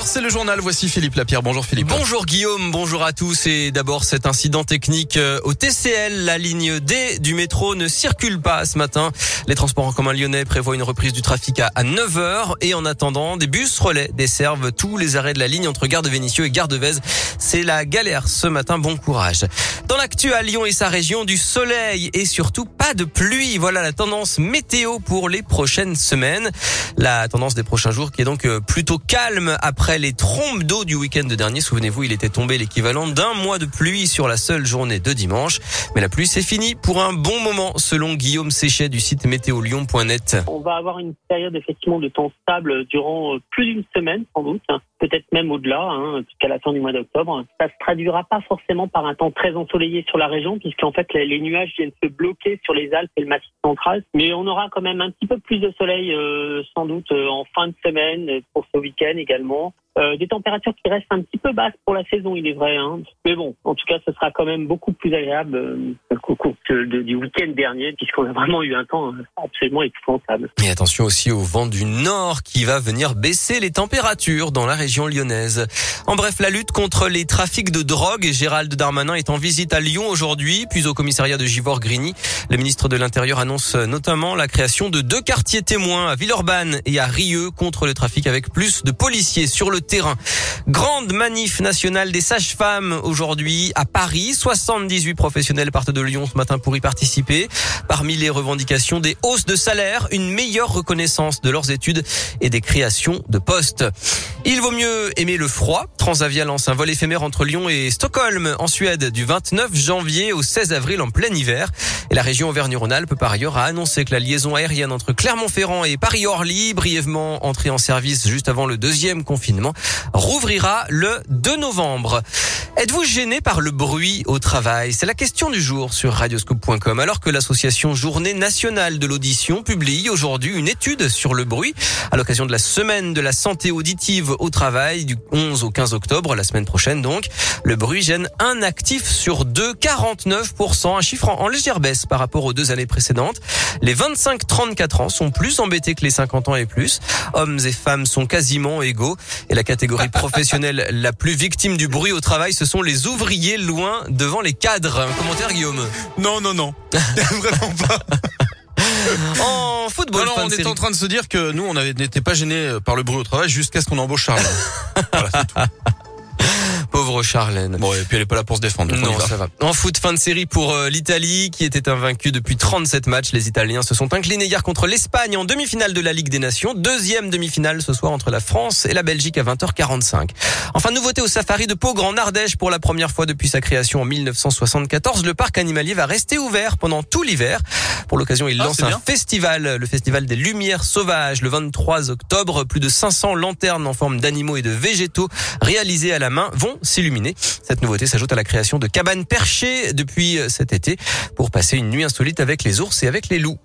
8h, c'est le journal. Voici Philippe Lapierre. Bonjour Philippe. Bonjour Guillaume, bonjour à tous. Et d'abord cet incident technique euh, au TCL. La ligne D du métro ne circule pas ce matin. Les transports en commun lyonnais prévoient une reprise du trafic à 9h. Et en attendant, des bus relais desservent tous les arrêts de la ligne entre Gare de Vénissieux et Gare de Vèze. C'est la galère ce matin. Bon courage. Dans l'actu à Lyon et sa région, du soleil et surtout pas de pluie. Voilà la tendance météo pour les prochaines semaines. La tendance des prochains jours qui est donc euh, plutôt calme après les trompes d'eau du week-end dernier. Souvenez-vous, il était tombé l'équivalent d'un mois de pluie sur la seule journée de dimanche. Mais la pluie, c'est fini pour un bon moment, selon Guillaume Séchet du site météolion.net. On va avoir une période effectivement de temps stable durant euh, plus d'une semaine, sans doute. Peut-être même au-delà, hein, jusqu'à la fin du mois d'octobre. Ça se traduira pas forcément par un temps très ensoleillé sur la région, puisqu'en fait les, nuages viennent se bloquer sur les Alpes et le Massif central. Mais on aura quand même un petit peu plus de soleil, euh, sans doute euh, en fin de semaine pour ce week-end également. Euh, des températures qui restent un petit peu basses pour la saison, il est vrai. Hein. Mais bon, en tout cas, ce sera quand même beaucoup plus agréable euh, qu'au cours du week-end dernier, puisqu'on a vraiment eu un temps euh, absolument épouvantable. Et attention aussi au vent du nord qui va venir baisser les températures dans la région lyonnaise. En bref, la lutte contre les trafics de drogue. Gérald Darmanin est en visite à Lyon aujourd'hui, puis au commissariat de Givor-Grigny. Le ministre de l'Intérieur annonce notamment la création de deux quartiers témoins à Villeurbanne et à Rieux contre le trafic avec plus de policiers sur le terrain. Grande manif nationale des sages-femmes aujourd'hui à Paris. 78 professionnels partent de Lyon ce matin pour y participer. Parmi les revendications, des hausses de salaire, une meilleure reconnaissance de leurs études et des créations de postes. Il vaut mieux aimer le froid. Transavia lance un vol éphémère entre Lyon et Stockholm en Suède du 29 janvier au 16 avril en plein hiver. Et la région Auvergne-Rhône-Alpes, par ailleurs, a annoncé que la liaison aérienne entre Clermont-Ferrand et Paris-Orly, brièvement entrée en service juste avant le deuxième confinement, rouvrira le 2 novembre. Êtes-vous gêné par le bruit au travail? C'est la question du jour sur radioscope.com. Alors que l'association Journée nationale de l'audition publie aujourd'hui une étude sur le bruit à l'occasion de la semaine de la santé auditive au travail du 11 au 15 octobre, la semaine prochaine donc. Le bruit gêne un actif sur deux, 49%, un chiffre en légère baisse par rapport aux deux années précédentes. Les 25-34 ans sont plus embêtés que les 50 ans et plus. Hommes et femmes sont quasiment égaux. Et la catégorie professionnelle la plus victime du bruit au travail, ce sont les ouvriers loin devant les cadres. Un commentaire, Guillaume Non, non, non. Vraiment pas. En football, on était en train de se dire que nous, on n'était pas gênés par le bruit au travail jusqu'à ce qu'on embauche Charles. voilà, tout. Pauvre Charlène. Bon, et puis elle est pas là pour se défendre. Non, ça va. En foot, fin de série pour euh, l'Italie, qui était invaincue depuis 37 matchs. Les Italiens se sont inclinés hier contre l'Espagne en demi-finale de la Ligue des Nations. Deuxième demi-finale ce soir entre la France et la Belgique à 20h45. Enfin, nouveauté au safari de Pau Grand Ardèche pour la première fois depuis sa création en 1974. Le parc animalier va rester ouvert pendant tout l'hiver. Pour l'occasion, il ah, lance un festival, le festival des Lumières Sauvages, le 23 octobre. Plus de 500 lanternes en forme d'animaux et de végétaux réalisées à la main vont s'illuminer. Cette nouveauté s'ajoute à la création de cabanes perchées depuis cet été pour passer une nuit insolite avec les ours et avec les loups.